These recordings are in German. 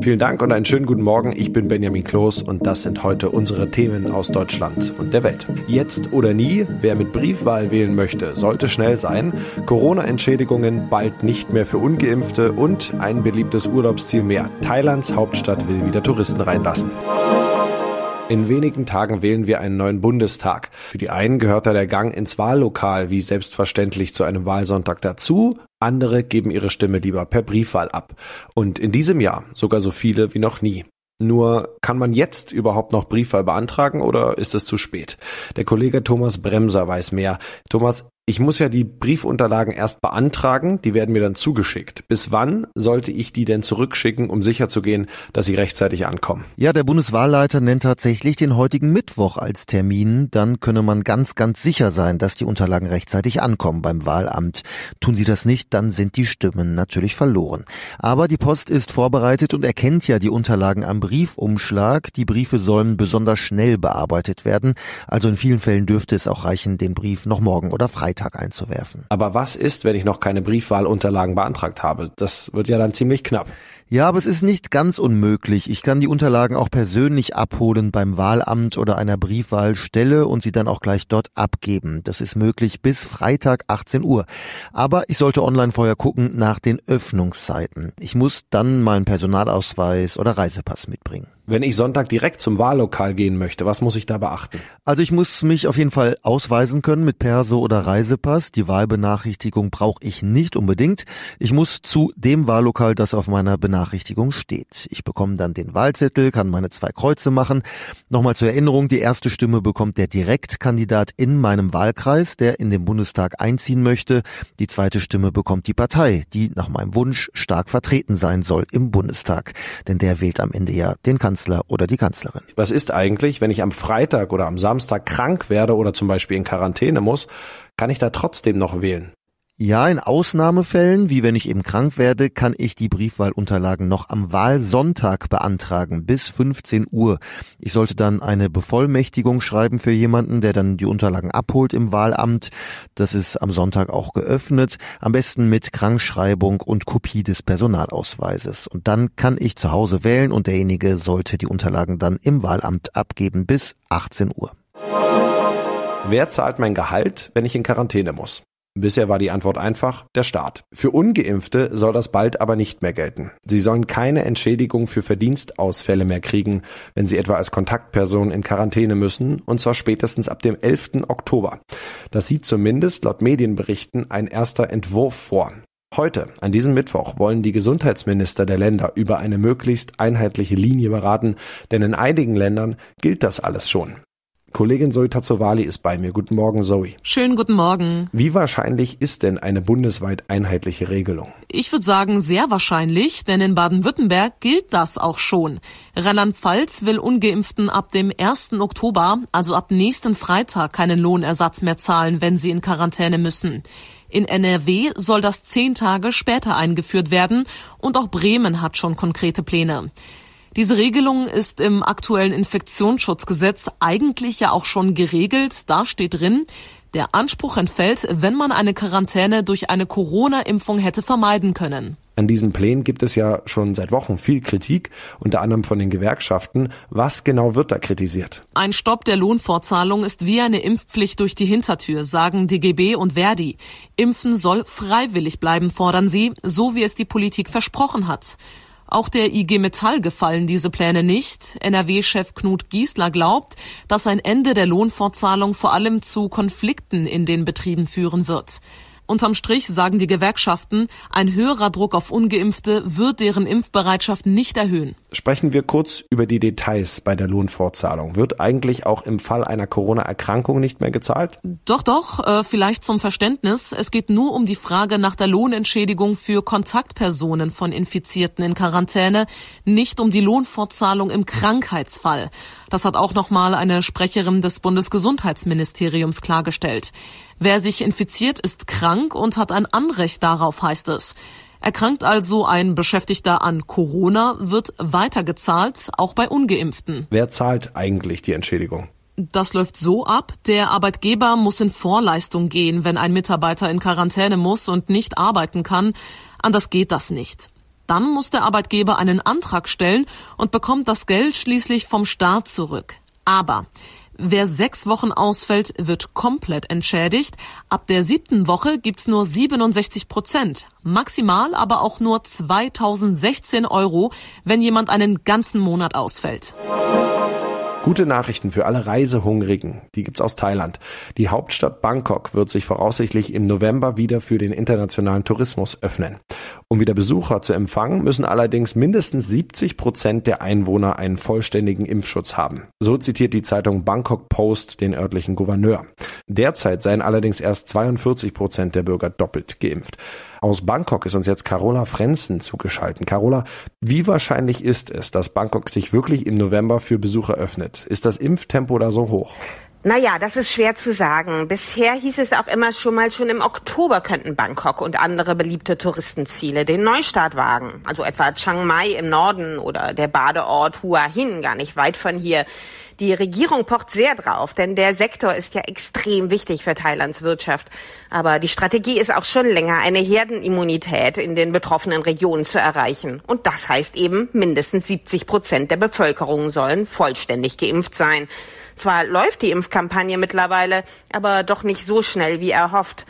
Vielen Dank und einen schönen guten Morgen. Ich bin Benjamin Kloß und das sind heute unsere Themen aus Deutschland und der Welt. Jetzt oder nie, wer mit Briefwahl wählen möchte, sollte schnell sein. Corona-Entschädigungen bald nicht mehr für Ungeimpfte und ein beliebtes Urlaubsziel mehr. Thailands Hauptstadt will wieder Touristen reinlassen. In wenigen Tagen wählen wir einen neuen Bundestag. Für die einen gehört da der Gang ins Wahllokal wie selbstverständlich zu einem Wahlsonntag dazu. Andere geben ihre Stimme lieber per Briefwahl ab. Und in diesem Jahr sogar so viele wie noch nie. Nur kann man jetzt überhaupt noch Briefwahl beantragen oder ist es zu spät? Der Kollege Thomas Bremser weiß mehr. Thomas, ich muss ja die Briefunterlagen erst beantragen, die werden mir dann zugeschickt. Bis wann sollte ich die denn zurückschicken, um sicherzugehen, dass sie rechtzeitig ankommen? Ja, der Bundeswahlleiter nennt tatsächlich den heutigen Mittwoch als Termin. Dann könne man ganz, ganz sicher sein, dass die Unterlagen rechtzeitig ankommen beim Wahlamt. Tun sie das nicht, dann sind die Stimmen natürlich verloren. Aber die Post ist vorbereitet und erkennt ja die Unterlagen am Briefumschlag. Die Briefe sollen besonders schnell bearbeitet werden. Also in vielen Fällen dürfte es auch reichen, den Brief noch morgen oder Freitag Freitag einzuwerfen. Aber was ist, wenn ich noch keine Briefwahlunterlagen beantragt habe? Das wird ja dann ziemlich knapp. Ja, aber es ist nicht ganz unmöglich. Ich kann die Unterlagen auch persönlich abholen beim Wahlamt oder einer Briefwahlstelle und sie dann auch gleich dort abgeben. Das ist möglich bis Freitag 18 Uhr. Aber ich sollte online vorher gucken nach den Öffnungszeiten. Ich muss dann meinen Personalausweis oder Reisepass mitbringen. Wenn ich Sonntag direkt zum Wahllokal gehen möchte, was muss ich da beachten? Also ich muss mich auf jeden Fall ausweisen können mit Perso oder Reisepass. Die Wahlbenachrichtigung brauche ich nicht unbedingt. Ich muss zu dem Wahllokal, das auf meiner Benachrichtigung steht. Ich bekomme dann den Wahlzettel, kann meine zwei Kreuze machen. Nochmal zur Erinnerung, die erste Stimme bekommt der Direktkandidat in meinem Wahlkreis, der in den Bundestag einziehen möchte. Die zweite Stimme bekommt die Partei, die nach meinem Wunsch stark vertreten sein soll im Bundestag. Denn der wählt am Ende ja den Kanzler. Kanzler oder die Kanzlerin. Was ist eigentlich, wenn ich am Freitag oder am Samstag krank werde oder zum Beispiel in Quarantäne muss, kann ich da trotzdem noch wählen? Ja, in Ausnahmefällen, wie wenn ich eben krank werde, kann ich die Briefwahlunterlagen noch am Wahlsonntag beantragen bis 15 Uhr. Ich sollte dann eine Bevollmächtigung schreiben für jemanden, der dann die Unterlagen abholt im Wahlamt. Das ist am Sonntag auch geöffnet. Am besten mit Krankschreibung und Kopie des Personalausweises. Und dann kann ich zu Hause wählen und derjenige sollte die Unterlagen dann im Wahlamt abgeben bis 18 Uhr. Wer zahlt mein Gehalt, wenn ich in Quarantäne muss? Bisher war die Antwort einfach der Staat. Für ungeimpfte soll das bald aber nicht mehr gelten. Sie sollen keine Entschädigung für Verdienstausfälle mehr kriegen, wenn sie etwa als Kontaktperson in Quarantäne müssen, und zwar spätestens ab dem 11. Oktober. Das sieht zumindest laut Medienberichten ein erster Entwurf vor. Heute, an diesem Mittwoch, wollen die Gesundheitsminister der Länder über eine möglichst einheitliche Linie beraten, denn in einigen Ländern gilt das alles schon. Kollegin Zoe Tazzovali ist bei mir. Guten Morgen, Zoe. Schönen guten Morgen. Wie wahrscheinlich ist denn eine bundesweit einheitliche Regelung? Ich würde sagen, sehr wahrscheinlich, denn in Baden-Württemberg gilt das auch schon. Rheinland-Pfalz will Ungeimpften ab dem 1. Oktober, also ab nächsten Freitag, keinen Lohnersatz mehr zahlen, wenn sie in Quarantäne müssen. In NRW soll das zehn Tage später eingeführt werden und auch Bremen hat schon konkrete Pläne. Diese Regelung ist im aktuellen Infektionsschutzgesetz eigentlich ja auch schon geregelt. Da steht drin, der Anspruch entfällt, wenn man eine Quarantäne durch eine Corona-Impfung hätte vermeiden können. An diesen Plänen gibt es ja schon seit Wochen viel Kritik, unter anderem von den Gewerkschaften. Was genau wird da kritisiert? Ein Stopp der Lohnfortzahlung ist wie eine Impfpflicht durch die Hintertür, sagen DGB und Verdi. Impfen soll freiwillig bleiben, fordern sie, so wie es die Politik versprochen hat. Auch der IG Metall gefallen diese Pläne nicht. NRW-Chef Knut Giesler glaubt, dass ein Ende der Lohnfortzahlung vor allem zu Konflikten in den Betrieben führen wird. Unterm Strich sagen die Gewerkschaften, ein höherer Druck auf ungeimpfte wird deren Impfbereitschaft nicht erhöhen. Sprechen wir kurz über die Details bei der Lohnfortzahlung. Wird eigentlich auch im Fall einer Corona-Erkrankung nicht mehr gezahlt? Doch, doch, äh, vielleicht zum Verständnis. Es geht nur um die Frage nach der Lohnentschädigung für Kontaktpersonen von Infizierten in Quarantäne, nicht um die Lohnfortzahlung im Krankheitsfall. Das hat auch nochmal eine Sprecherin des Bundesgesundheitsministeriums klargestellt. Wer sich infiziert, ist krank und hat ein Anrecht darauf, heißt es. Erkrankt also ein Beschäftigter an Corona, wird weitergezahlt, auch bei ungeimpften. Wer zahlt eigentlich die Entschädigung? Das läuft so ab, der Arbeitgeber muss in Vorleistung gehen, wenn ein Mitarbeiter in Quarantäne muss und nicht arbeiten kann. Anders geht das nicht. Dann muss der Arbeitgeber einen Antrag stellen und bekommt das Geld schließlich vom Staat zurück. Aber Wer sechs Wochen ausfällt, wird komplett entschädigt. Ab der siebten Woche gibt's nur 67 Prozent. Maximal aber auch nur 2016 Euro, wenn jemand einen ganzen Monat ausfällt. Gute Nachrichten für alle Reisehungrigen. Die gibt's aus Thailand. Die Hauptstadt Bangkok wird sich voraussichtlich im November wieder für den internationalen Tourismus öffnen. Um wieder Besucher zu empfangen, müssen allerdings mindestens 70 Prozent der Einwohner einen vollständigen Impfschutz haben. So zitiert die Zeitung Bangkok Post den örtlichen Gouverneur. Derzeit seien allerdings erst 42 Prozent der Bürger doppelt geimpft. Aus Bangkok ist uns jetzt Carola Frenzen zugeschaltet. Carola, wie wahrscheinlich ist es, dass Bangkok sich wirklich im November für Besucher öffnet? Ist das Impftempo da so hoch? Naja, das ist schwer zu sagen. Bisher hieß es auch immer schon mal, schon im Oktober könnten Bangkok und andere beliebte Touristenziele den Neustart wagen. Also etwa Chiang Mai im Norden oder der Badeort Hua Hin, gar nicht weit von hier. Die Regierung pocht sehr drauf, denn der Sektor ist ja extrem wichtig für Thailands Wirtschaft. Aber die Strategie ist auch schon länger, eine Herdenimmunität in den betroffenen Regionen zu erreichen. Und das heißt eben, mindestens 70 Prozent der Bevölkerung sollen vollständig geimpft sein. Zwar läuft die Impfkampagne mittlerweile, aber doch nicht so schnell wie erhofft.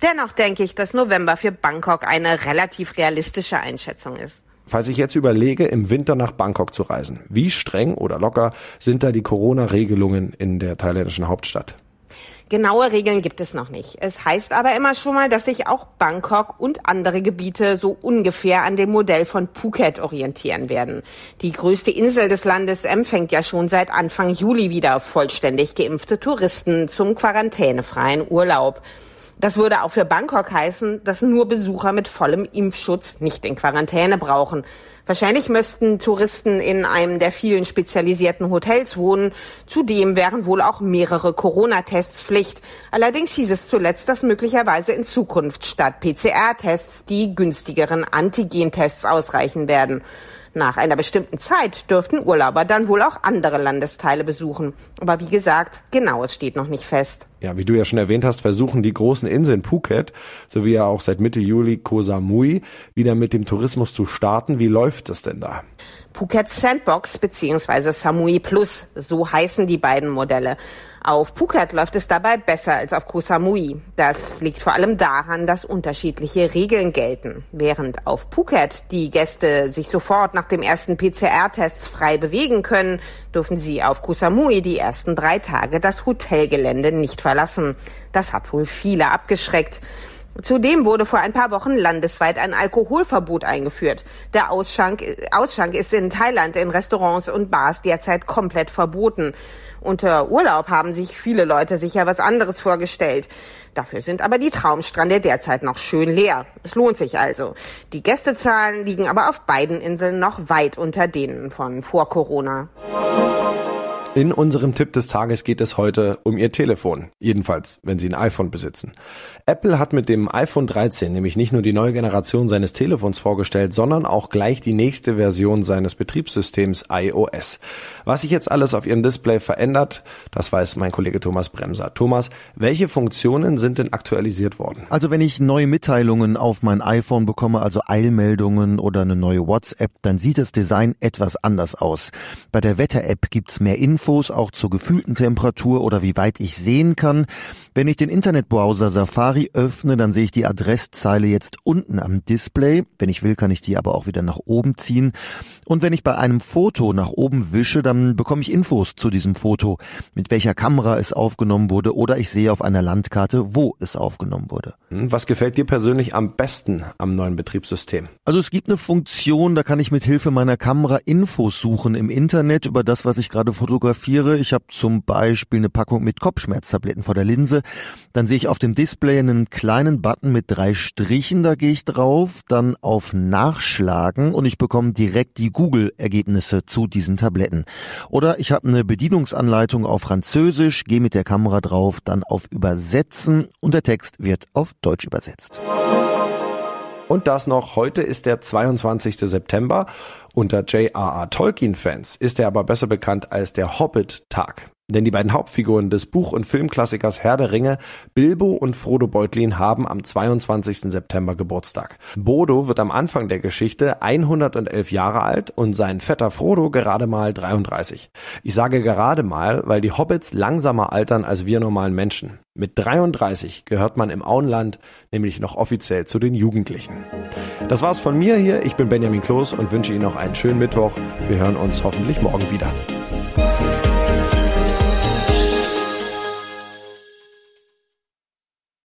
Dennoch denke ich, dass November für Bangkok eine relativ realistische Einschätzung ist. Falls ich jetzt überlege, im Winter nach Bangkok zu reisen, wie streng oder locker sind da die Corona-Regelungen in der thailändischen Hauptstadt? Genaue Regeln gibt es noch nicht. Es heißt aber immer schon mal, dass sich auch Bangkok und andere Gebiete so ungefähr an dem Modell von Phuket orientieren werden. Die größte Insel des Landes empfängt ja schon seit Anfang Juli wieder vollständig geimpfte Touristen zum quarantänefreien Urlaub. Das würde auch für Bangkok heißen, dass nur Besucher mit vollem Impfschutz nicht in Quarantäne brauchen. Wahrscheinlich müssten Touristen in einem der vielen spezialisierten Hotels wohnen. Zudem wären wohl auch mehrere Corona-Tests Pflicht. Allerdings hieß es zuletzt, dass möglicherweise in Zukunft statt PCR-Tests die günstigeren Antigen-Tests ausreichen werden. Nach einer bestimmten Zeit dürften Urlauber dann wohl auch andere Landesteile besuchen. Aber wie gesagt, genaues steht noch nicht fest. Ja, wie du ja schon erwähnt hast, versuchen die großen Inseln Phuket sowie ja auch seit Mitte Juli Koh Samui wieder mit dem Tourismus zu starten. Wie läuft es denn da? Phuket Sandbox bzw. Samui Plus, so heißen die beiden Modelle. Auf Phuket läuft es dabei besser als auf Koh Samui. Das liegt vor allem daran, dass unterschiedliche Regeln gelten. Während auf Phuket die Gäste sich sofort nach dem ersten PCR-Tests frei bewegen können, dürfen sie auf Koh Samui die ersten drei Tage das Hotelgelände nicht verlassen. Das hat wohl viele abgeschreckt. Zudem wurde vor ein paar Wochen landesweit ein Alkoholverbot eingeführt. Der Ausschank, Ausschank ist in Thailand in Restaurants und Bars derzeit komplett verboten. Unter Urlaub haben sich viele Leute sicher was anderes vorgestellt. Dafür sind aber die Traumstrände derzeit noch schön leer. Es lohnt sich also. Die Gästezahlen liegen aber auf beiden Inseln noch weit unter denen von vor Corona. In unserem Tipp des Tages geht es heute um Ihr Telefon. Jedenfalls, wenn Sie ein iPhone besitzen. Apple hat mit dem iPhone 13 nämlich nicht nur die neue Generation seines Telefons vorgestellt, sondern auch gleich die nächste Version seines Betriebssystems iOS. Was sich jetzt alles auf Ihrem Display verändert, das weiß mein Kollege Thomas Bremser. Thomas, welche Funktionen sind denn aktualisiert worden? Also wenn ich neue Mitteilungen auf mein iPhone bekomme, also Eilmeldungen oder eine neue WhatsApp, dann sieht das Design etwas anders aus. Bei der Wetter-App gibt's mehr Infos Infos auch zur gefühlten Temperatur oder wie weit ich sehen kann. Wenn ich den Internetbrowser Safari öffne, dann sehe ich die Adresszeile jetzt unten am Display. Wenn ich will, kann ich die aber auch wieder nach oben ziehen. Und wenn ich bei einem Foto nach oben wische, dann bekomme ich Infos zu diesem Foto, mit welcher Kamera es aufgenommen wurde oder ich sehe auf einer Landkarte, wo es aufgenommen wurde. Hm, was gefällt dir persönlich am besten am neuen Betriebssystem? Also es gibt eine Funktion, da kann ich mit Hilfe meiner Kamera Infos suchen im Internet über das, was ich gerade fotografiere. Ich habe zum Beispiel eine Packung mit Kopfschmerztabletten vor der Linse. Dann sehe ich auf dem Display einen kleinen Button mit drei Strichen, da gehe ich drauf, dann auf Nachschlagen und ich bekomme direkt die Google-Ergebnisse zu diesen Tabletten. Oder ich habe eine Bedienungsanleitung auf Französisch, gehe mit der Kamera drauf, dann auf Übersetzen und der Text wird auf Deutsch übersetzt. Und das noch, heute ist der 22. September. Unter J.R.R. Tolkien-Fans ist er aber besser bekannt als der Hobbit-Tag. Denn die beiden Hauptfiguren des Buch- und Filmklassikers Herr der Ringe, Bilbo und Frodo Beutlin, haben am 22. September Geburtstag. Bodo wird am Anfang der Geschichte 111 Jahre alt und sein Vetter Frodo gerade mal 33. Ich sage gerade mal, weil die Hobbits langsamer altern als wir normalen Menschen. Mit 33 gehört man im Auenland nämlich noch offiziell zu den Jugendlichen. Das war's von mir hier. Ich bin Benjamin Kloß und wünsche Ihnen noch einen schönen Mittwoch. Wir hören uns hoffentlich morgen wieder.